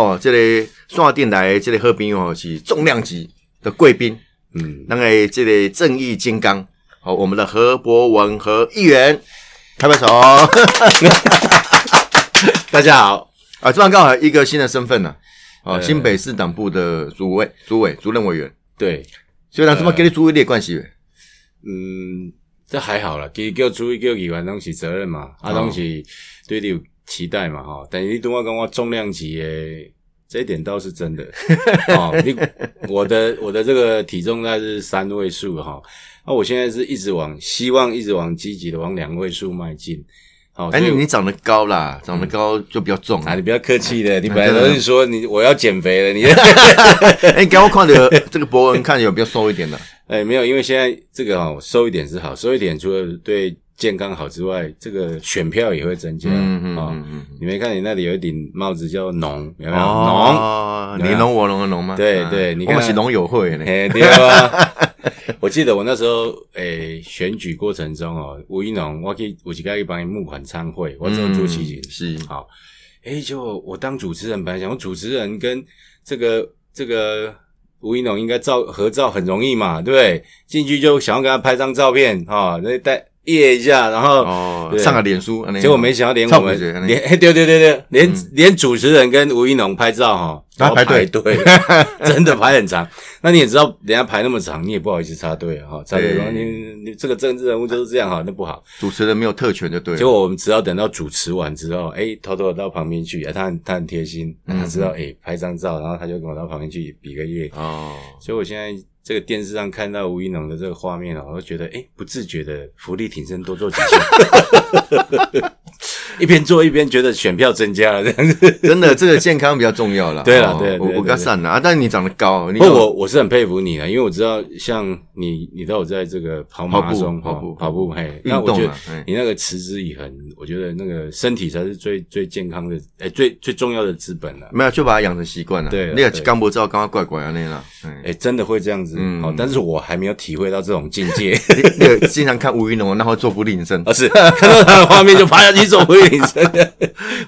哦，这个刷电台这个好朋友哦是重量级的贵宾，嗯，那个这个正义金刚，好，我们的何博文和议员，拍拍手。大家好啊，这样刚好一个新的身份呢、哦，呃新北市党部的主委、主委、主任委员，对，所以让怎么跟你主委列关系？嗯，这还好啦，其实叫主意叫议员拢是责任嘛，啊，哦拢是对你有期待嘛，哈。但是你跟我讲我重量级诶，这一点倒是真的。哦，你我的我的这个体重大概是三位数哈，啊，我现在是一直往希望一直往积极的往两位数迈进。好，哎，你你长得高啦，长得高就比较重啊，啊。你不要客气的，你本来都是说你我要减肥了，你 哎，给我看的这个博文看有比较瘦一点的，哎，没有，因为现在这个哦，瘦一点是好，瘦一点除了对健康好之外，这个选票也会增加。嗯嗯哦嗯嗯。你没看你那里有一顶帽子叫农，有没有？农，你侬我侬的侬吗？对啊对你看我们是农友会呢。哎，对啊。我记得我那时候诶、选举过程中哦，吴一农，我去有一个去帮你募款参会，我做主持人。嗯是好，诶、就我当主持人，本来想说主持人跟这个这个吴一农应该照合照很容易嘛，对不对？进去就想要跟他拍张照片哈，那带耶一下，然后、哦，上个脸书，结果没想到连我们连嘿 对对对对，连、连主持人跟吴一农拍照哈，还要排队队，真的排很长。那你也知道，人家排那么长，你也不好意思插队啊哈，插队说你你这个政治人物就是这样哈，那不好。主持人没有特权就对了。结果我们只要等到主持完之后，哎，偷偷的到旁边去，哎，他很他很贴心，他知道哎拍张照，然后他就跟我到旁边去比个耶。哦，所以我现在这个电视上看到吴一农的这个画面哦，我就觉得哎，不自觉的浮力挺身多做几下，一边做一边觉得选票增加了这样子。真的这个健康比较重要了。对了哦对我我跟他散了啊，但是你长得高，你不过我我是很佩服你的，因为我知道像你，你都有在这个跑马拉松、跑步跑步，嘿，那我觉得你那个持之以恒，我觉得那个身体才是最最健康的，哎，最最重要的资本了。没有就把它养成习惯了。对啊你也对刚不知道，刚刚怪怪啊那了。哎，哎，真的会这样子，嗯哦，但是我还没有体会到这种境界。那个经常看吴云龙，然后做不吝声而。是看到他的画面就爬下去走回领身。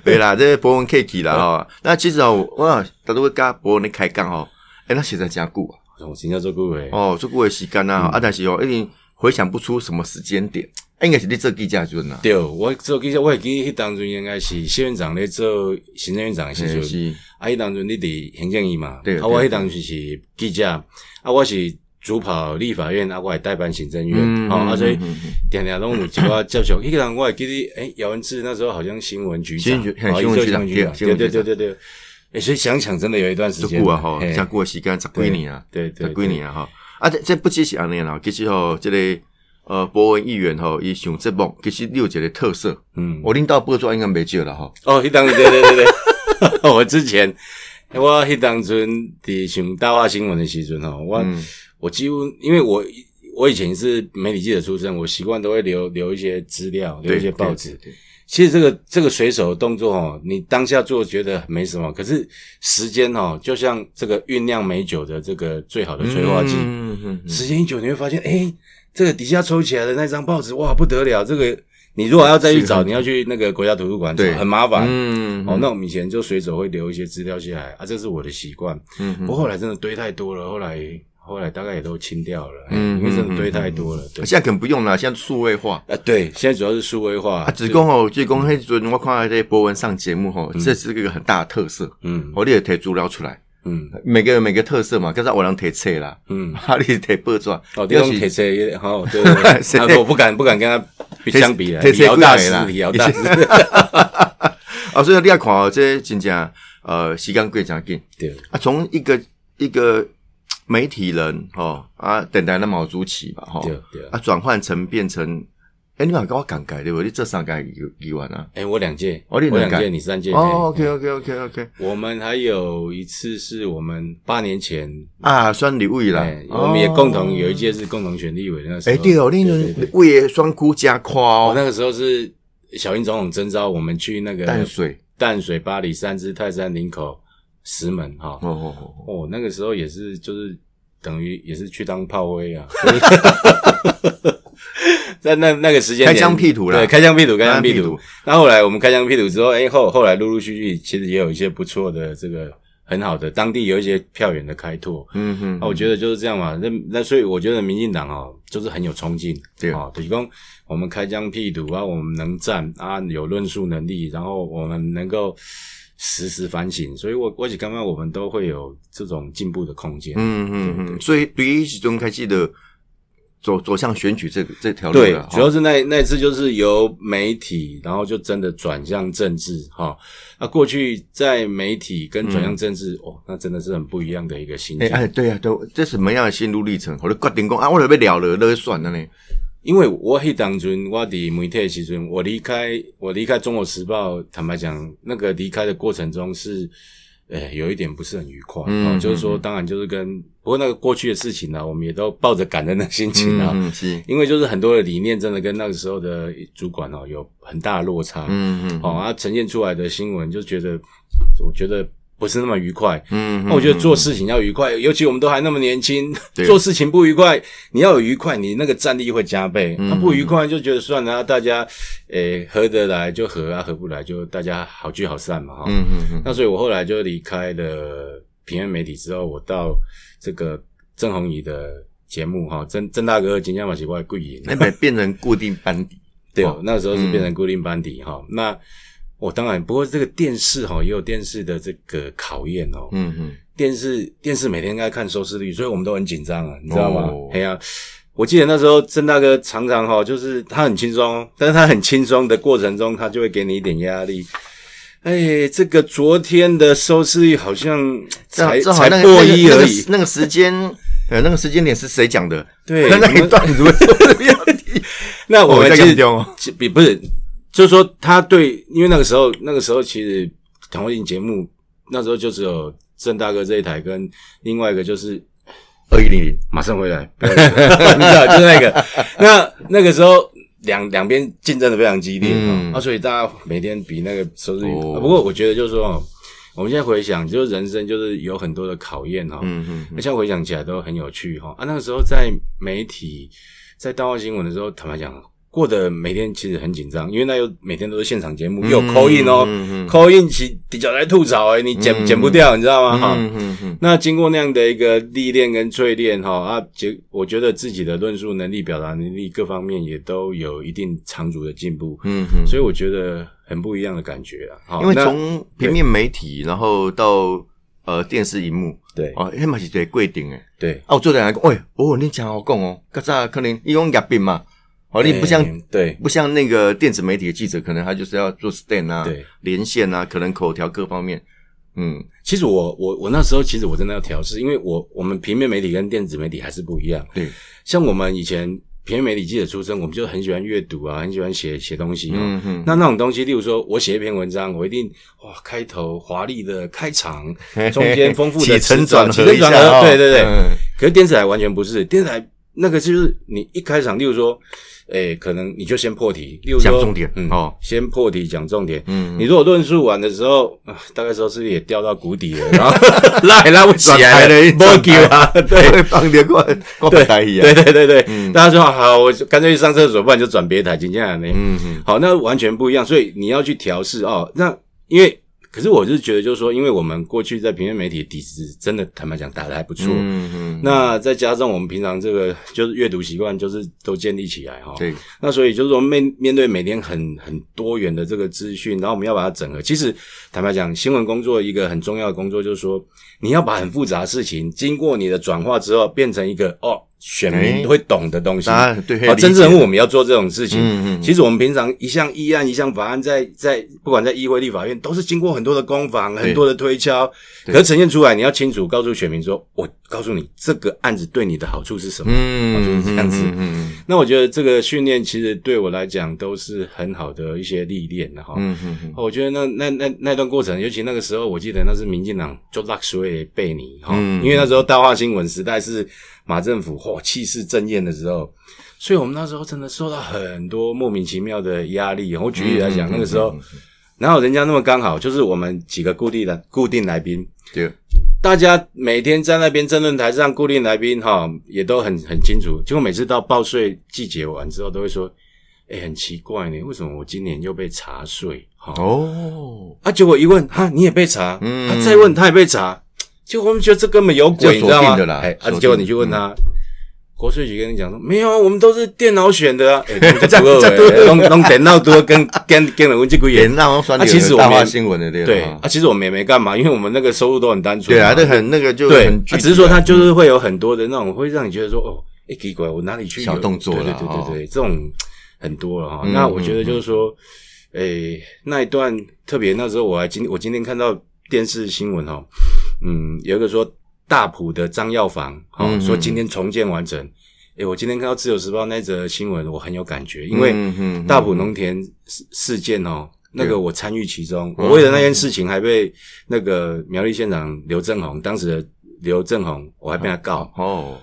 对啦，这个博文 K 啦 哈。那其实哦，哇，他都会跟博文的开讲哦。哎，那写在加固啊。我真叫做久诶，哦，做过的时间啊，啊，但是哦，一定回想不出什么时间点。应该是你做记者阵啊。对，我做记者，我会记迄当阵应该是谢院长咧做行政院长的时阵。是啊，迄当阵你伫行政院嘛，对啊，我对迄当时是记者，啊，我是主跑立法院，啊，我也代办行政院，嗯哦，啊，所以嗯嗯嗯定定拢有一寡接触。迄个人我还记得，诶，姚文智那时候好像新闻局长，新闻局哦局长对对对对对对。诶，所以想想真的有一段时做间久啊吼，嘿加过的时间十几年啊，对对十几年啊吼。啊，这这不只是安尼啦，其实吼，这个呃，博文议员吼，伊上节目其实你有一个特色，嗯，我领导报纸应该没少了吼。哦，迄当对对对对，我之前我迄当阵伫上大话新闻的时阵吼，我、嗯我几乎因为我我以前是媒体记者出身，我习惯都会留留一些资料，留一些报纸。其实这个这个随手的动作哦，你当下做觉得没什么，可是时间哦，就像这个酝酿美酒的这个最好的催化剂，嗯嗯嗯时间一久，你会发现，哎，这个底下抽起来的那张报纸，哇，不得了！这个你如果要再去找，你要去那个国家图书馆找，很麻烦。嗯哦，那我们以前就随手会留一些资料下来啊，这是我的习惯。嗯不过后来真的堆太多了，后来后来大概也都清掉了，嗯嗯，因为真的堆太多了。对，现在可能不用了，现在数位化。啊，对，现在主要是数位化。啊，只讲吼，只讲迄阵我看这博文上节目吼，这是一个很大的特色。嗯。我你也提资料出来，嗯。每个每个特色嘛，刚才有人提车啦，嗯，啊，你提报纸，哦，要这种是铁车也好，对对对，谁啊我不敢不敢跟他相比了，铁车李瑶大师几来啦，李瑶大师，啊，所以你要看哦，这真正呃时间过真紧。对，啊，从一个一个媒体人吼啊，等待那毛主席吧吼。对对。啊，转换成变成，哎，你嘛跟我讲改对不？你这三届议议员啊？哎，我两届，我两届，你三届，哦嘿，OK OK OK OK，我们还有一次是我们八年前，啊，算立委啦。哎，，我们也共同有一届是共同选立委那时候。哎，对哦，那为双哭加夸哦，哦，那个时候是小英总统征召我们去那个淡水，淡水、巴黎、三芝、泰山、林口、石门哈。哦哦哦，哦，那个时候也是就是等于也是去当炮灰啊，在那那个时间开疆辟土了对，开疆辟土，开疆辟土开疆辟土。那后来我们开疆辟土之后，哎，后后来陆陆续续，其实也有一些不错的这个很好的当地有一些票源的开拓。嗯哼，那我觉得就是这样嘛。那那所以我觉得民进党哦，就是很有冲劲，对啊，提供我们开疆辟土啊，我们能战啊，有论述能力，然后我们能够实时反省。所以我我只刚刚我们都会有这种进步的空间。嗯嗯嗯，所以对于其中开始的走走向选举这个这条路对了，，主要是那那次就是由媒体，然后就真的转向政治哈。那、过去在媒体跟转向政治，哦，那真的是很不一样的一个心境。哎哎，对啊，对，这什么样的心路历程？我就决定讲啊，我就要了了，那就算了呢。因为我迄当阵我伫媒体的时阵，我离开我离开中国时报，坦白讲，那个离开的过程中是，呃，有一点不是很愉快。嗯哦、就是说，当然就是跟不过那个过去的事情呢、我们也都抱着感恩的心情啊。嗯，是，因为就是很多的理念真的跟那个时候的主管哦有很大的落差，嗯嗯，哦，啊，呈现出来的新闻就觉得，我觉得不是那么愉快。嗯，那我觉得做事情要愉快，尤其我们都还那么年轻，对。做事情不愉快，你要有愉快，你那个战力会加倍。嗯那、不愉快就觉得算了，啊大家诶、合得来就合啊，合不来就大家好聚好散嘛哈。嗯嗯嗯，那所以我后来就离开了平面媒体之后，我到这个郑红怡的节目哈，郑郑大哥金江马奇怪贵影，那边变成固定班底，对，哦那时候是变成固定班底哈、那我当然，不过这个电视哈也有电视的这个考验哦。嗯嗯，电视电视每天应该看收视率，所以我们都很紧张啊，你知道吗哦？哎呀、我记得那时候郑大哥常常哈，就是他很轻松，但是他很轻松的过程中，他就会给你一点压力。哎，这个昨天的收视率好像才才破那个那个一而已，那个那个时间，呃，那个时间点是谁讲的？对 那一段如果是要提，那我们在其实讲哦，其比不是，就是说他对，因为那个时候那个时候其实同一节目那时候就只有郑大哥这一台跟另外一个就是二一零零，马上回来，不要你知道就是那个，那那个时候两两边竞争的非常激烈、嗯。啊，所以大家每天比那个收视率、哦。啊不过我觉得就是说，哦我们现在回想，就是人生就是有很多的考验哈、嗯嗯那现在回想起来都很有趣哈啊，那个时候在媒体在大话新闻的时候，坦白讲，过得每天其实很紧张，因为那又每天都是现场节目，又有 call in 哦、嗯嗯 c a l l in 起底角来吐槽哎、你剪、嗯剪不掉，你知道吗？哈、嗯嗯嗯那经过那样的一个历练跟淬炼哈啊，结我觉得自己的论述能力、表达能力各方面也都有一定长足的进步，嗯嗯，所以我觉得很不一样的感觉啊。哈。因为那从平面媒体，然后到呃电视荧幕，对。哦，迄嘛是一个规定诶。对。啊，我做人来讲，喂，哦，你讲好讲哦，较早可能伊讲业病嘛，哦，你不像哎对。不像那个电子媒体的记者，可能他就是要做 stand 啊，对，连线啊，可能口条各方面，嗯。其实我我我那时候其实我真的要调试，因为我我们平面媒体跟电子媒体还是不一样。对，像我们以前平面媒体记者出身，我们就很喜欢阅读啊，很喜欢写写东西哦。嗯嗯，那那种东西，例如说我写一篇文章，我一定哇开头华丽的开场，中间丰富的起承词转起承转合对对对。嗯。可是电视台完全不是，电视台那个就是你一开场，例如说，诶、可能你就先破题，例如说讲重点嗯，哦先破题讲重点。嗯，你如果论述完的时候，啊大概说是不是也掉到谷底了，然后拉也拉不起来了一了，转没救啊，对。会放点过来，过对台语啊，对对对对，嗯大家说好，我就干脆去上厕所，不然就转别台，请这样呢。嗯嗯好，那完全不一样，所以你要去调试哦。那因为，可是我是觉得，就是说，因为我们过去在平面媒体的底子真的坦白讲打得还不错，嗯嗯，那再加上我们平常这个就是阅读习惯，就是都建立起来哈、对，那所以就是说面面对每天很很多元的这个资讯，然后我们要把它整合。其实坦白讲，新闻工作一个很重要的工作就是说，你要把很复杂的事情经过你的转化之后，变成一个哦选哎。民会懂的东西。啊，真正人物我们要做这种事情。嗯嗯其实我们平常一项议案、一项法案在，在不管在议会、立法院，都是经过很多的攻防、很多的推敲，可是呈现出来，你要清楚告诉选民说：“我告诉你，这个案子对你的好处是什么。嗯，就是这样子。嗯嗯那我觉得这个训练其实对我来讲都是很好的一些历练的哈。嗯嗯嗯。我觉得那那那那段过程，尤其那个时候，我记得那是民进党就拉水贝尼哈，嗯因为那时候大话新闻时代是马政府嚯气势正艳的时候，所以我们那时候真的受到很多莫名其妙的压力。我举例来讲，嗯那个时候哪有人家那么刚好，就是我们几个固定的固定来宾，对，大家每天在那边争论台上固定来宾哈，也都很很清楚。结果每次到报税季节完之后，都会说：“哎，很奇怪呢，为什么我今年又被查税？”哈哦，啊，结果一问，哈，你也被查，嗯啊，再问他也被查，结果我们觉得这根本有鬼，你知道吗？哎，啊，结果你去问他。国税局跟你讲说没有啊，我们都是电脑选的啊，哎，这这不这二弄弄电脑多跟 跟跟人问这个也也让我算啊其实我们新闻的对对啊啊，其实我们也没干嘛，因为我们那个收入都很单纯嘛。对啊，这很那个就对只是说他就是会有很多的那种，会让你觉得说，哦，哎，奇怪，我哪里去小动作对对对对对，这种很多了哈。嗯那我觉得就是说，诶，那一段特别那时候我还今我今天看到电视新闻哈，嗯，有一个说大埔的张药房，哈，嗯嗯。说今天重建完成。诶，我今天看到《自由时报》那则新闻，我很有感觉，因为大埔农田事事件哦，那个我参与其中，嗯。我为了那件事情还被那个苗栗县长刘正宏，当时的刘正宏，我还被他告。哦，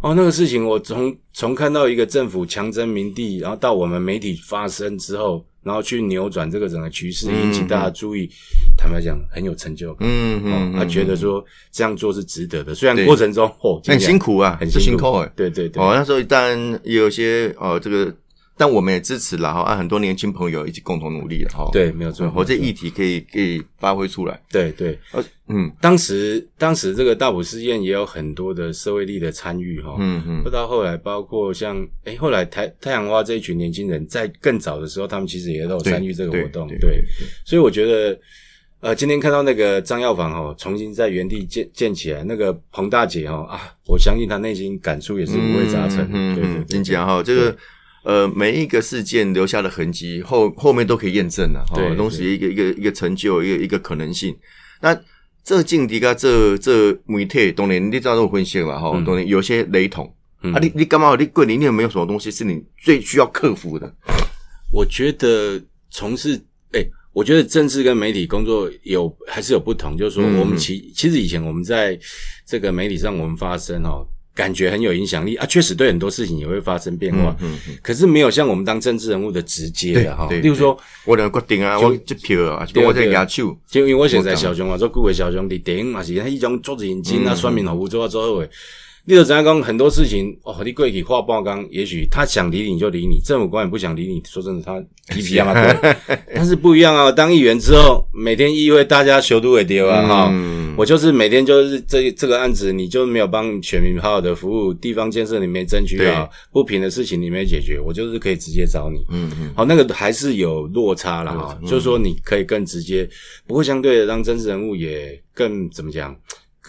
哦，那个事情我从从看到一个政府强征民地，然后到我们媒体发声之后，然后去扭转这个整个趋势，嗯引起大家注意，坦白讲很有成就感。嗯嗯哦，他觉得说这样做是值得的，虽然过程中哦很辛苦啊，很辛辛苦哎。对对对，哦，那时候当然也有些哦，这个，但我们也支持了哈，啊，很多年轻朋友一起共同努力了哈。对，没有错，我这议题可以可以发挥出来。对对，呃，嗯。当时当时这个大埔事件也有很多的社会力的参与哈，嗯嗯。不到后来包括像哎后来太太阳花这一群年轻人在更早的时候，他们其实也都有参与这个活动，对对，所以我觉得呃今天看到那个张药房哦重新在原地建建起来，那个彭大姐哦啊，我相信她内心感触也是五味杂陈，嗯嗯，对对对真讲哈，这个呃每一个事件留下的痕迹，后后面都可以验证了东西一个一个一个成就，一个一个可能性。那这境地跟这这媒体，当然你知道都有分析嘛哈，嗯当然有些雷同。嗯啊，你你干嘛？你桂林你有没有什么东西是你最需要克服的？我觉得从事哎、我觉得政治跟媒体工作有还是有不同，就是说嗯我们其、其实以前我们在这个媒体上我们发声哦，感觉很有影响力。啊，确实对很多事情也会发生变化，嗯嗯，可是没有像我们当政治人物的直接的哈，例如说，我两个决定啊，我这票啊，对我这对对。牙手，就因为我现在小熊啊，做顾伟小兄弟电影嘛是他一种做认真啊，嗯选民服务做啊做后诶。你就知道讲很多事情哦，你过去画报纲，也许他想理你就理你，政府官员不想理你，说真的，他皮皮样啊，对。但是不一样啊，当议员之后，每天议会大家修都会丢啊，哈、嗯我就是每天就是这这个案子，你就没有帮选民好好的服务，地方建设你没争取好，不平的事情你没解决，我就是可以直接找你。嗯嗯，好，那个还是有落差了哈，就是说你可以更直接，不过相对的让真实人物也更怎么讲，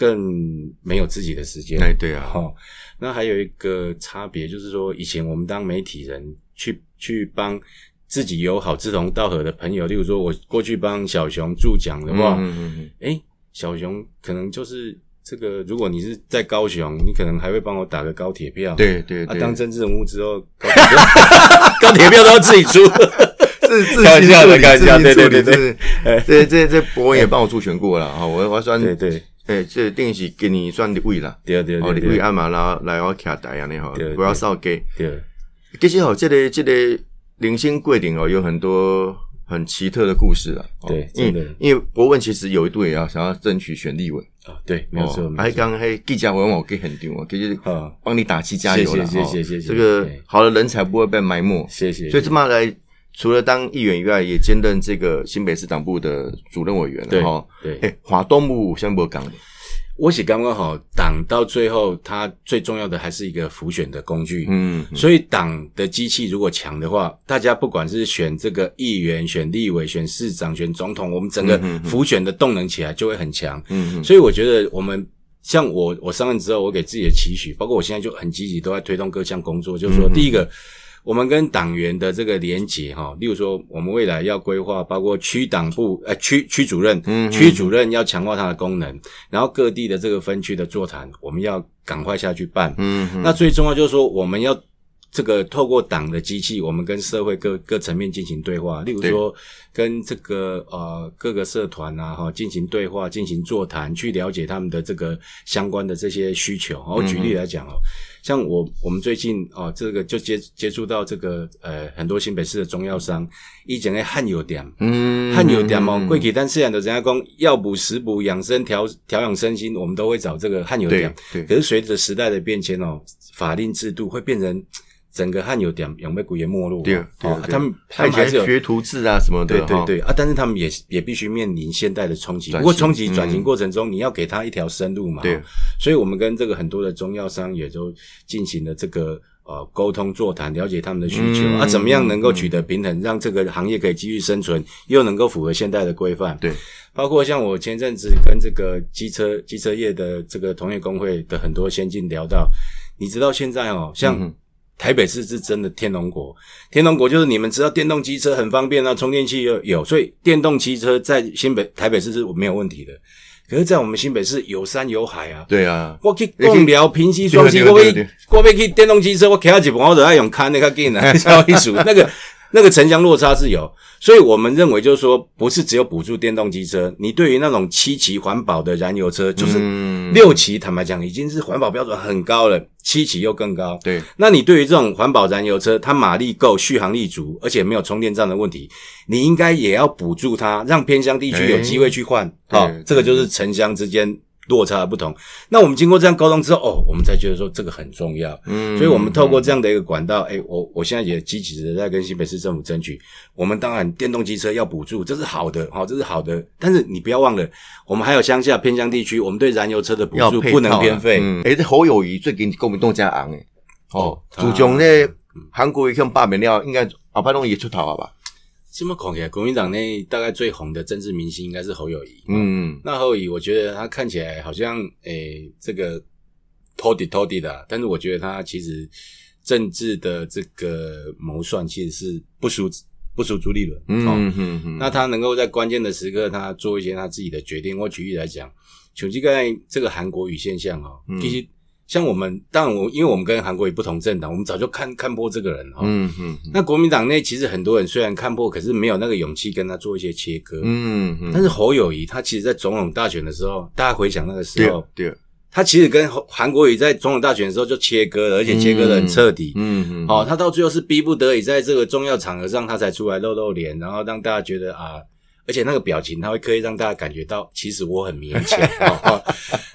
更没有自己的时间。哎对啊，好、那还有一个差别就是说，以前我们当媒体人去去帮自己友好、志同道合的朋友，例如说我过去帮小熊助讲的话，嗯嗯嗯诶，小熊可能就是这个，如果你是在高雄，你可能还会帮我打个高铁票。。啊，对对对，当政治人物之后，高铁票高铁票都要自己出。是 自开玩笑的行处理开玩笑自行处理对对对 是这这这博文也帮我助选过了啊，我我算对对诶，这定是今年算立位啦，对对哦，对对立位按嘛来来我徛台安尼吼，对不要扫给。对，其实吼，这个这个零星桂林哦，有很多很奇特的故事啦。哦对因为因为博文其实有一度也要想要争取选立委，啊对，没有错。还刚还记者问我给很丢，其实啊，帮你打气加油了。谢谢哦谢谢谢谢这个好的人才不会被埋没。谢谢。所以这么来，除了当议员以外，也兼任这个新北市党部的主任委员对了哈。对，哎，华东部先不我写刚刚好，党到最后，它最重要的还是一个浮选的工具。嗯，所以党的机器如果强的话，大家不管是选这个议员、选立委、选市长、选总统，我们整个浮选的动能起来就会很强。嗯嗯所以我觉得我们像我，我上任之后，我给自己的期许，包括我现在就很积极，都在推动各项工作。就是说，第一个，我们跟党员的这个连结哈，例如说，我们未来要规划，包括区党部呃区区主任，嗯区主任要强化它的功能，然后各地的这个分区的座谈，我们要赶快下去办。嗯嗯那最重要就是说，我们要这个透过党的机器，我们跟社会各各层面进行对话，例如说跟这个呃各个社团啊哈进行对话、进行座谈，去了解他们的这个相关的这些需求。我举例来讲哦。像我我们最近哦，这个就接接触到这个呃很多新北市的中药商，以前的汉有点，嗯，汉有点哦，贵体但虽然的人家讲药补食补养生调调养身心，我们都会找这个汉有点，对，可是随着时代的变迁哦，法令制度会变成。整个汉有点有没古也没落，对哦，他们他们还是有学徒制啊什么的，对对对啊，但是他们也也必须面临现代的冲击。不过冲击转型过程中，你要给他一条生路嘛，对。所以我们跟这个很多的中药商也都进行了这个呃沟通座谈，了解他们的需求啊，怎么样能够取得平衡，让这个行业可以继续生存，又能够符合现代的规范。对，包括像我前阵子跟这个机车机车业的这个同业工会的很多先进聊到，你知道现在哦，像。台北市是真的天龙国，天龙国就是你们知道电动机车很方便啊，充电器又有，所以电动汽车在新北台北市是没有问题的。可是，在我们新北市有山有海啊，对啊，我去共寮、平溪、双溪，我去我被去电动机车，我开到一半我都要用看 那个镜啊，稍微数那个那个城乡落差是有。所以我们认为，就是说，不是只有补助电动机车，你对于那种七期环保的燃油车，就是六期，坦白讲，已经是环保标准很高了，七期又更高。对，那你对于这种环保燃油车，它马力够，续航力足，而且没有充电站的问题，你应该也要补助它，让偏乡地区有机会去换。好，这个就是城乡之间。落差不同，那我们经过这样沟通之后，哦，我们才觉得说这个很重要，嗯，所以我们透过这样的一个管道，哎，我我现在也积极的在跟新北市政府争取，我们当然电动机车要补助，这是好的，好，这是好的，但是你不要忘了，我们还有乡下偏乡地区，我们对燃油车的补助不能偏废，哎，这侯友谊最近国民党加昂诶，哦，主从呢韩国一向罢免了，应该阿拜东也出头了吧？这么看起来，国民党内大概最红的政治明星应该是侯友谊。嗯，那侯友谊，我觉得他看起来好像诶，这个托底托底的，但是我觉得他其实政治的这个谋算其实是不输不输朱立伦。嗯嗯嗯。那他能够在关键的时刻，他做一些他自己的决定。我举例来讲，就这个这个韩国语现象啊，其实。像我们，当然我因为我们跟韩国也不同政党，我们早就看看破这个人哈。嗯嗯。那国民党内其实很多人虽然看破，可是没有那个勇气跟他做一些切割。嗯嗯。但是侯友谊他其实，在总统大选的时候，大家回想那个时候，对，他其实跟韩国瑜在总统大选的时候就切割了，而且切割的很彻底。嗯嗯。哦，他到最后是逼不得已，在这个重要场合上，他才出来露露脸，然后让大家觉得啊，而且那个表情，他会刻意让大家感觉到，其实我很勉强。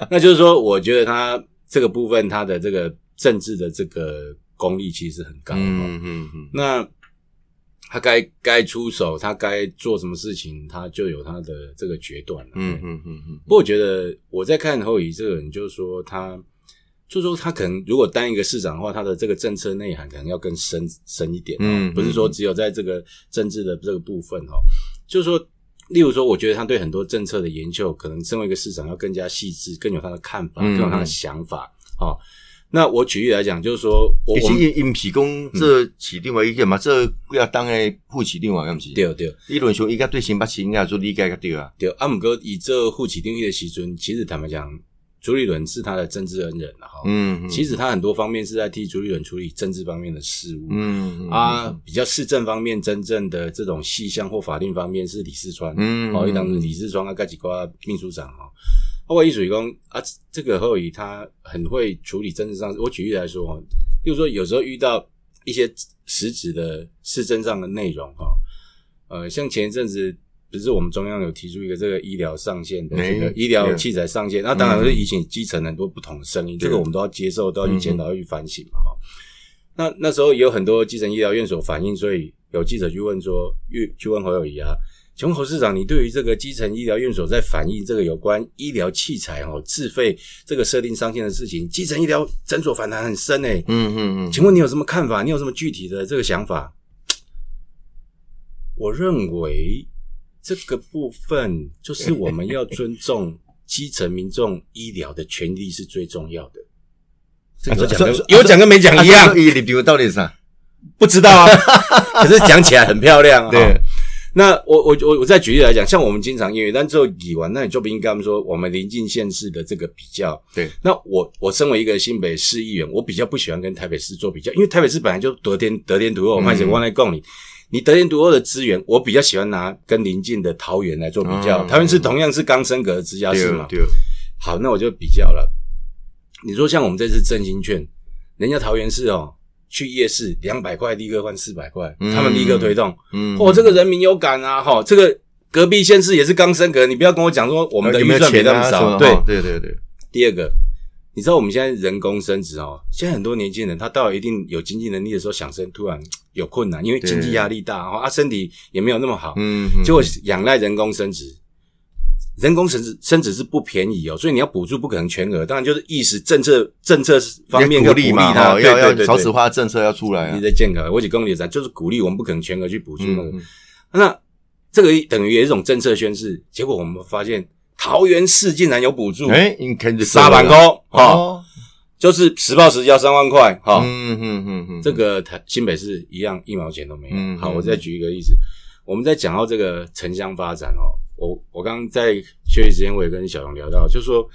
那就是说，我觉得他。这个部分，他的这个政治的这个功力其实很高。嗯嗯嗯。那他该该出手，他该做什么事情，他就有他的这个决断。嗯嗯嗯嗯。不过我觉得我在看侯乙这个人，就是说他，就是说他可能如果当一个市长的话，他的这个政策内涵可能要更深深一点。嗯。不是说只有在这个政治的这个部分哈，就是说。例如说，我觉得他对很多政策的研究，可能身为一个市长要更加细致，更有他的看法，更有他的想法。哦，那我举例来讲，就是说，我们因皮工这起另外意见嘛，这要当诶副起另外，咁是对对。理论上应该对新北市应该做理解个对啊。对，阿姆哥以这副起定义的时阵，其实坦白讲。朱立伦是他的政治恩人哈，嗯，其实他很多方面是在替朱立伦处理政治方面的事务，嗯，啊，比较市政方面真正的这种细项或法令方面是李世川，嗯，好，一当李世川啊，盖几瓜秘书长哈，包括艺术工啊，这个后裔他很会处理政治上，我举例来说哈，比如说有时候遇到一些实质的市政上的内容哈，呃，像前一阵子。只是我们中央有提出一个这个医疗上限的这个医疗器材上限，那当然是引起基层很多不同的声音，这个我们都要接受，都要去检讨，要去反省嘛。哈，那那时候也有很多基层医疗院所反映，所以有记者去问说，去去问侯友谊啊，请问侯市长，你对于这个基层医疗院所在反映这个有关医疗器材哦自费这个设定上限的事情，基层医疗诊所反弹很深诶，嗯嗯嗯，请问你有什么看法？你有什么具体的这个想法？我认为。这个部分就是 我们要尊重基层民众医疗的权利是最重要的。有讲跟有讲跟没讲一样。你比如到底是啥？不知道啊。可是讲起来很漂亮啊。对。那我我我我再举例来讲，像我们经常因为但之后理完，那你就不应该说我们临近县市的这个比较。对，那我我身为一个新北市议员，我比较不喜欢跟台北市做比较，因为台北市本来就得天得天独厚，我们讲往来共你，你得天独厚的资源，我比较喜欢拿跟邻近的桃园来做比较。嗯桃园是同样是刚升格的直辖市嘛，对，好，那我就比较了。你说像我们这次振兴券，人家桃园市哦，去夜市两百块立刻换四百块，嗯他们立刻推动。嗯，哦，这个人民有感啊，哈，这个隔壁县市也是刚升格，你不要跟我讲说我们的预算比？他们少。对，对对对，第二个，你知道我们现在人工生殖哦，现在很多年轻人他到了一定有经济能力的时候想生，突然有困难，因为经济压力大然后，啊，身体也没有那么好，嗯，嗯结果仰赖人工生殖。人工生殖生殖是不便宜哦，所以你要补助不可能全额，当然就是意识政策政策方面要鼓励嘛，要要对对对对少子化政策要出来啊你，在健康，我几公里的就是鼓励我们不可能全额去补助那个。嗯嗯那这个等于也是一种政策宣示，结果我们发现桃园市竟然有补助，哎，你看这沙板沟哈，哦，就是实报实销三万块哈。嗯嗯嗯嗯，这个台新北市一样一毛钱都没有。好，我再举一个例子，我们在讲到这个城乡发展哦，我我刚刚在休息时间我也跟小龙聊到，就说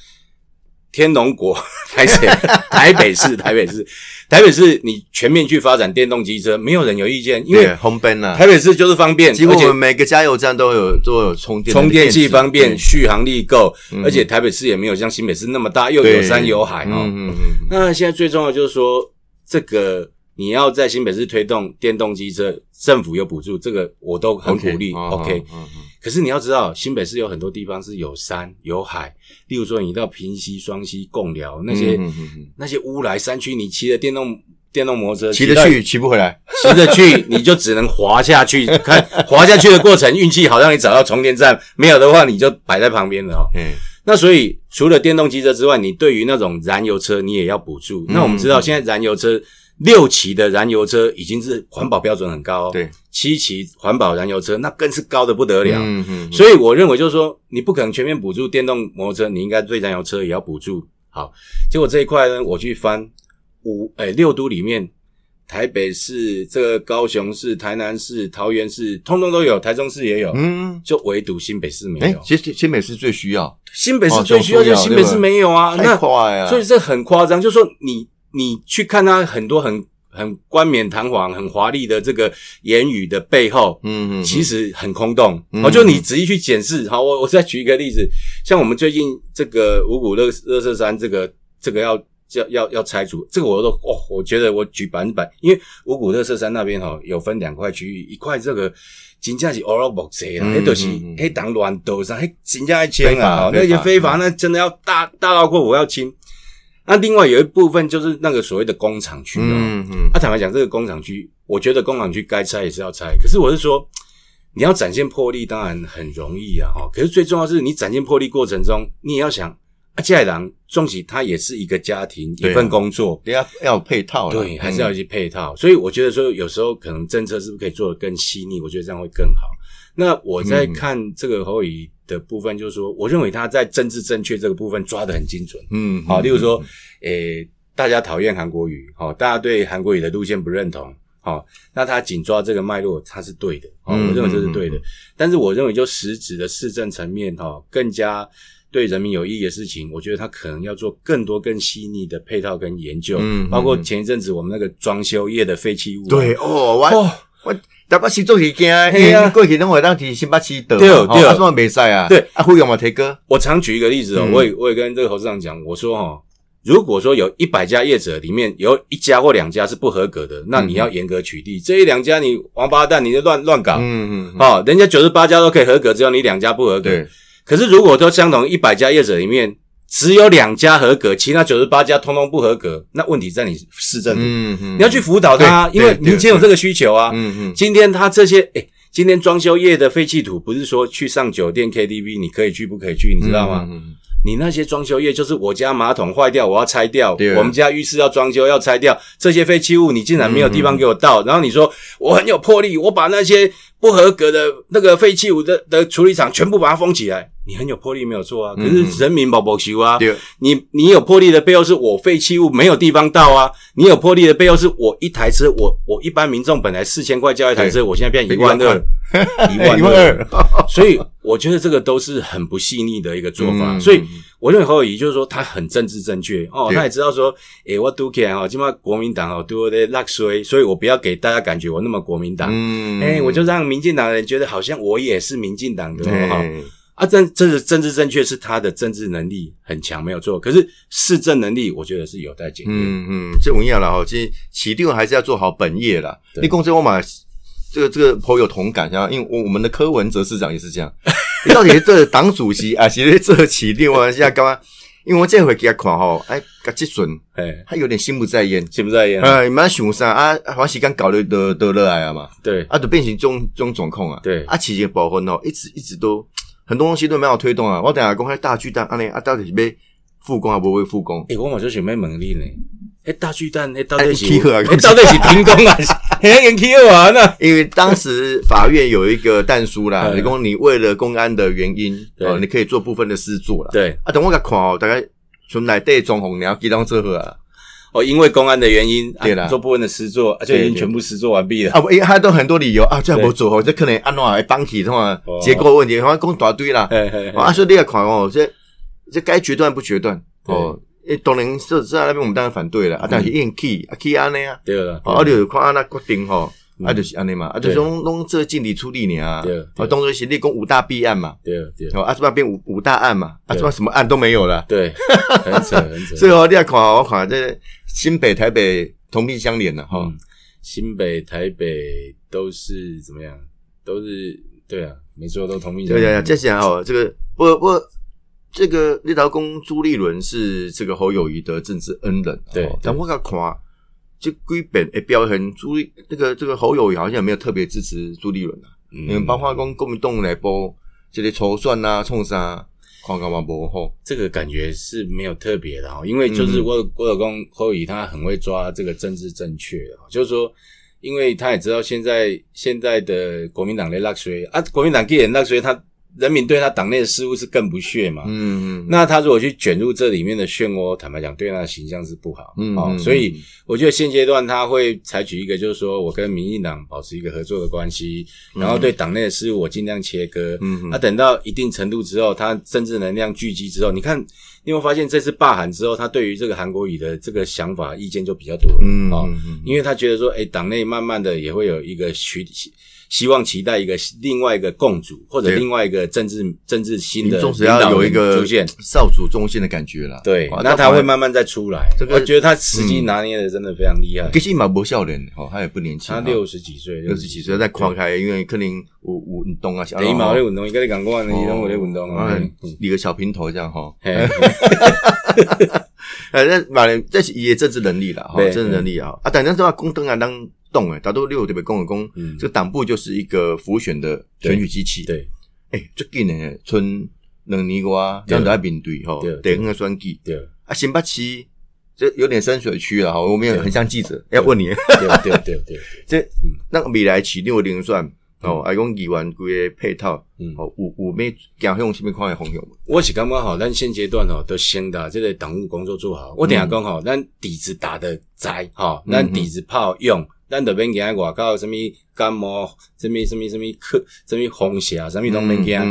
天龙国 台北台北市台北市台北市你全面去发展电动机车，没有人有意见，因为对红奔啊，台北市就是方便，几乎我们每个加油站都有都有充电充电器方便，对续航力够，嗯而且台北市也没有像新北市那么大，又有山有海哦。嗯嗯嗯，那现在最重要就是说，这个你要在新北市推动电动机车，政府有补助，这个我都很鼓励。哦 OK，可是你要知道，新北市有很多地方是有山有海，例如说你到平溪、双溪、贡寮那些、嗯嗯嗯那些乌来山区，你骑着电动电动摩托车骑得去骑不回来，骑着去，你就只能滑下去。看滑下去的过程，运气好让你找到充电站，没有的话你就摆在旁边了哦。嗯，那所以除了电动机车之外，你对于那种燃油车你也要补助。嗯那我们知道现在燃油车六期的燃油车已经是环保标准很高、哦，对，七期环保燃油车那更是高的不得了。嗯嗯，所以我认为就是说，你不可能全面补助电动摩托车，你应该对燃油车也要补助。好，结果这一块呢，我去翻五诶六都里面，台北市、这个高雄市、台南市、桃园市，通通都有，台中市也有，嗯，就唯独新北市没哎有，。其实新北市最需要，新北市最需要，哦就是新北市没有啊。那快啊，所以这很夸张，就是说你你去看他很多很很冠冕堂皇、很华丽的这个言语的背后，嗯嗯，其实很空洞。嗯好，就你仔细去检视。好，我我再举一个例子，像我们最近这个五谷乐乐色山这个这个要要要要拆除，这个我都哦，我觉得我举百分之百，因为五股乐色山那边哈有分两块区域，一块这个。真正是 oral box 啦，嗯迄就是嗯嗯迄当乱斗上，迄真正爱清非法啊，哦那些非法非法，那真的要大大到过我要清。那另外有一部分就是那个所谓的工厂区哦，嗯嗯啊，坦白讲，这个工厂区，我觉得工厂区该拆也是要拆。可是我是说，你要展现魄力，当然很容易啊，哈。可是最重要是你展现魄力过程中，你也要想，啊，接下来终其它也是一个家庭，啊一份工作，要要有配套啦，对，还是要有嗯一些配套。所以我觉得说，有时候可能政策是不是可以做得更细腻？我觉得这样会更好。那我在嗯看这个侯乙的部分，就是说，我认为他在政治正确这个部分抓得很精准。嗯，好，嗯例如说，诶、大家讨厌韩国语，好、大家对韩国语的路线不认同，好、那他紧抓这个脉络，他是对的，好、嗯我认为这是对的。但是我认为就实质的市政层面，哈、更加对人民有意义的事情，我觉得他可能要做更多更细腻的配套跟研究，嗯嗯包括前一阵子我们那个装修业的废弃物、啊，对哦，我哦，我台北市做是惊，因为过去拢会当提新北市倒，对哦对。啊，怎么袂使啊？对，啊，费用嘛提高，我常举一个例子哦，嗯。我也我也跟这个侯市长讲，我说哦，如果说有一百家业者里面有一家或两家是不合格的，那你要严格取缔。这一两家你王八蛋，你就乱乱搞。嗯嗯，嗯。哦，人家九十八家都可以合格，只有你两家不合格。对，可是如果都相同一百家业者里面只有两家合格，其他九十八家通通不合格，那问题在你市政府，嗯嗯，你要去辅导他，因为对民间有这个需求啊。嗯嗯，今天他这些，哎、今天装修业的废弃土不是说去上酒店 KTV 你可以去不可以去，你知道吗？你那些装修业就是我家马桶坏掉，我要拆掉；我们家浴室要装修，要拆掉。这些废弃物你竟然没有地方给我倒，然后你说我很有魄力，我把那些不合格的那个废弃物的的处理厂全部把它封起来。你很有魄力没有错啊，可是人民保保修啊，对，你你有魄力的背后是我废弃物没有地方倒啊，你有魄力的背后是我一台车，我我一般民众本来四千块交一台车，我现在变一万二，一万二，所以我觉得这个都是很不细腻的一个做法，所以我认为侯友谊就是说他很政治正确哦，他也知道说，诶，我都起来哈，起码国民党哦对我的落水，所以我不要给大家感觉我那么国民党，哎，我就让民进党的人觉得好像我也是民进党的哈。啊，政这是政治正确，是他的政治能力很强，没有错。可是市政能力，我觉得是有待检验。嗯嗯，这我讲了哈，其实起定还是要做好本业啦。你公司我嘛，这个这个颇有同感，像因为我我们的柯文哲市长也是这样。你到底这党主席啊，其实这起定我现在干嘛？因为我这回给他看哈，哎，个积损，哎，他有点心不在焉，心不在焉。哎，蛮想啥啊？黄喜刚搞得得得热来啊嘛。对，啊，都变成中中总控啊。对，啊，期间保分哦，一直一直都。很多东西都没有推动啊！我等下公开大巨蛋，阿尼啊，到底是被复工还不会复工？诶，我嘛就想要问你呢，诶，大巨蛋诶，到底是诶，到底是停工啊？还要延期完呢？因为当时法院有一个弹书啦，你 讲你为了公安的原因，哦，你可以做部分的事做了。对啊，等我个看哦，大概从来对中红你要记当这个啊。哦，因为公安的原因，对啦，做部分的施作就已经全部施作完毕了啊！不，因为他都很多理由啊，这样不做哦，这可能安怎会帮起的话，结构问题，好像讲大堆啦。啊，所以你也看哦，这这该决断不决断哦。诶，当然是在那边我们当然反对了啊，但是硬 key 啊 key 安尼啊，对了，啊，就看安那决定吼。啊，就是安尼嘛，啊，就是拢拢这尽力出力呢啊，啊，当作是立功五大弊案嘛，对对，啊，这边变五五大案嘛，啊，这边什么案都没有了，对，很扯很扯。所以哦，你要看我看这新北台北同病相怜了哈，新北台北都是怎么样？都是对啊，没错，都同病相怜。对呀，接下来哦，这个我我这个立陶公朱立伦是这个侯友谊的政治恩人，对，但我看。就归本诶，表现朱立那个这个侯友谊好像没有特别支持朱立伦啊，嗯，包括讲国民党来播这些筹算啊、冲啥，看干嘛不吼？这个感觉是没有特别的哈，因为就是我我老公侯友谊他很会抓这个政治正确的，就是说，因为他也知道现在现在的国民党的落水啊，国民党既然落水他。人民对他党内的事务是更不屑嘛？嗯嗯，那他如果去卷入这里面的漩涡，坦白讲，对他的形象是不好。嗯，哦，所以我觉得现阶段他会采取一个，就是说我跟民进党保持一个合作的关系，然后对党内的事务我尽量切割。嗯，那等到一定程度之后，他政治能量聚集之后，你看，你会发现这次罢韩之后，他对于这个韩国语的这个想法意见就比较多。嗯，哦，因为他觉得说，哎，党内慢慢的也会有一个取。希望期待一个另外一个共主，或者另外一个政治政治新的领导有一个出现，少主中心的感觉了。对，那他会慢慢再出来。这个我觉得他时机拿捏的真的非常厉害。其实蛮不笑脸，哦，他也不年轻，他六十几岁，六十几岁在跨开，因为可能我我运动啊，你毛在运动，你跟你讲过，你拢在运动啊，理个小平头这样哈。哎，那马连这是也政治能力了哈，政治能力啊啊，但是话公灯啊当。动诶，大多六特别公的公，这个党部就是一个浮选的选举机器。对，哎，最近呢，春两年瓜这样子来面对哈，得很个选举。对。啊，新北市这有点深水区了哈，我们也很像记者要问你。对。对。对。对，这那未来起六零算哦，啊讲议员规个配套，嗯，哦，有有咩行向什么款的方向？我是感觉好，咱现阶段哦，都先把这个党务工作做好。我等下讲好，咱底子打的窄哈，咱底子炮用。咱这边讲外口什么感冒，什么什么什么咳，什么风邪，什么都没讲。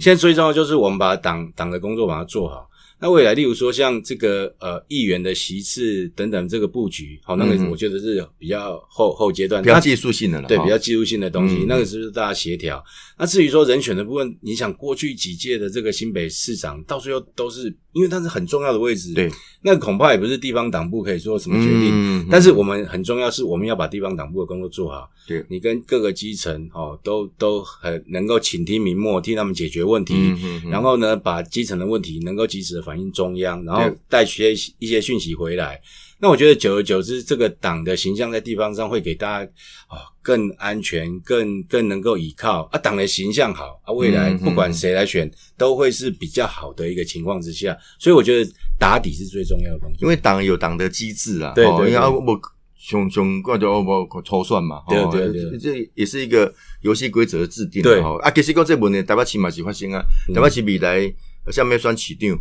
现在最重要就是我们把党党的工作把它做好。那未来，例如说像这个呃议员的席次等等这个布局，好，那个我觉得是比较后后阶段，比较技术性的了，对，比较技术性的东西，那个是不是大家协调？那至于说人选的部分，你想过去几届的这个新北市长，到最后都是因为它是很重要的位置，对，那恐怕也不是地方党部可以做什么决定。但是我们很重要是，我们要把地方党部的工作做好。对，你跟各个基层哦，都都很能够倾听民末，替他们解决问题，嗯然后呢，把基层的问题能够及时的反映中央。然后带些一些讯息回来，那我觉得久而久之，这个党的形象在地方上会给大家啊更安全、更更能够依靠啊。党的形象好啊，未来不管谁来选，都会是比较好的一个情况之下。所以我觉得打底是最重要的东西，因为党有党的机制啊。对对，然后我熊熊怪就不抽算嘛，对吼对对这这也是一个游戏规则的制定对吼啊，其实讲这问题台北市嘛是发生啊，嗯台北市未来下面选市长，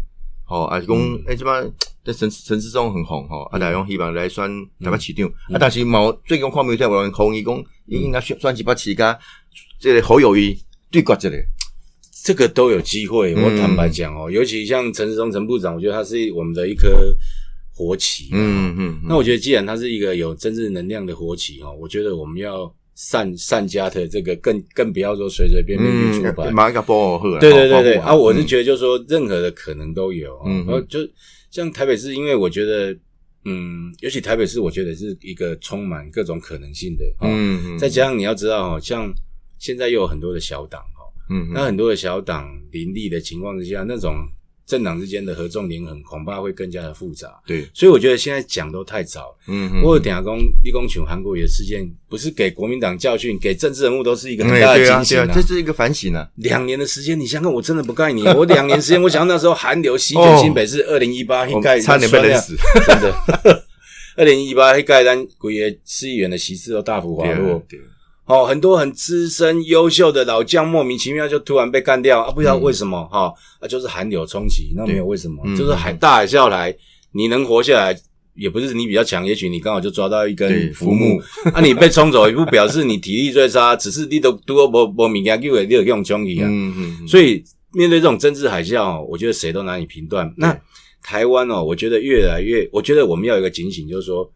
吼啊是讲嗯。诶，即摆在陈陈世忠很红吼，啊，大家讲希望来选台北市长，嗯。啊，但是毛最近看媒体有人抗议讲，应该选选一把市甲这个侯友谊对决一个，这个都有机会。嗯。我坦白讲哦，尤其像陈世忠陈部长，我觉得他是我们的一颗活棋。嗯嗯，那我觉得，既然他是一个有政治能量的活棋哦，我觉得我们要善善家的这个更更不要说随随便便去出牌。嗯，马上保护好啦，对对对对，啊，我是嗯觉得就是说，任何的可能都有啊。嗯然后就像台北市，因为我觉得，嗯，尤其台北市，我觉得是一个充满各种可能性的。哦，嗯嗯，再加上你要知道哦，像现在又有很多的小党哦，嗯嗯那很多的小党林立的情况之下，那种政党之间的合纵连横，恐怕会更加的复杂。对，所以我觉得现在讲都太早了。嗯我有等下公立功请韩国瑜的事件，不是给国民党教训，给政治人物都是一个嗯，很大的对啊警醒对啊，这是一个反省啊，两年的时间，你想想看，我真的不怪你。我两年时间，我想到那时候韩流席卷 新北市，二零一八差点被冷死，真的。二零一八一盖单，国爷市议员的席次都大幅滑落。哦，很多很资深优秀的老将莫名其妙就突然被干掉啊，不知道为什么哈、啊，就是寒流冲击，那没有为什么，嗯就是海大海啸来，你能活下来。也不是你比较强，也许你刚好就抓到一根浮浮木那，啊，你被冲走也不表示你体力最差，只是你都都无无物件叫你就用冲去啊。嗯嗯，所以面对这种政治海啸哦，我觉得谁都难以评断。那台湾哦，我觉得越来越，我觉得我们要有一个警醒，就是说，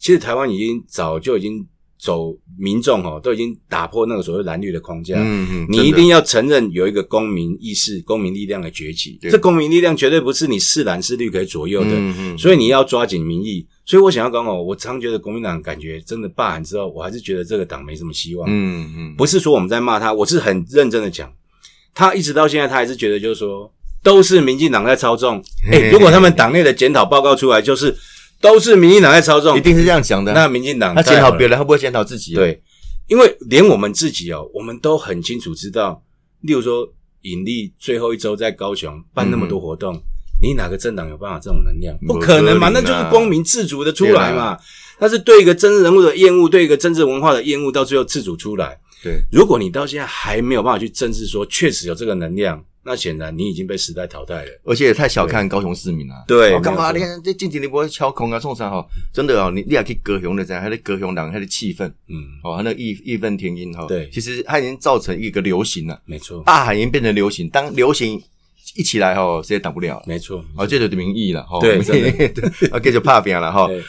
其实台湾已经早就已经走民众哦，都已经打破那个所谓蓝绿的框架。嗯嗯，你一定要承认有一个公民意识、公民力量的崛起。对这公民力量绝对不是你是蓝是绿可以左右的，嗯嗯，所以你要抓紧民意。所以我想要讲哦，我常觉得国民党感觉真的罢韩之后，我还是觉得这个党没什么希望。嗯嗯，不是说我们在骂他，我是很认真的讲，他一直到现在，他还是觉得就是说，都是民进党在操纵。哎、如果他们党内的检讨报告出来，就是都是民进党在操纵一，定是这样想的。那民进党他检讨别人，他不会检讨自己。，啊对，因为连我们自己哦，我们都很清楚知道，例如说尹力最后一周在高雄办那么多活动，你哪个政党有办法这种能量？不可能嘛，那就是光明自主的出来嘛。但是对一个政治人物的厌恶，对一个政治文化的厌恶，到最后自主出来。对，如果你到现在还没有办法去正视说确实有这个能量，那显然你已经被时代淘汰了。而且也太小看高雄市民了。对哦干嘛？你看这近几年不会敲空啊，送啥哈？真的哦，你你也去高雄的这样，还是高雄人，还是气氛嗯，哦，他那义义愤填膺哈。对其实它已经造成一个流行了，没错，大海已经变成流行。当流行一起来吼，谁也挡不了了。没错，哦，这就是民意了哈。对 真的啊，这就怕扁了哈对。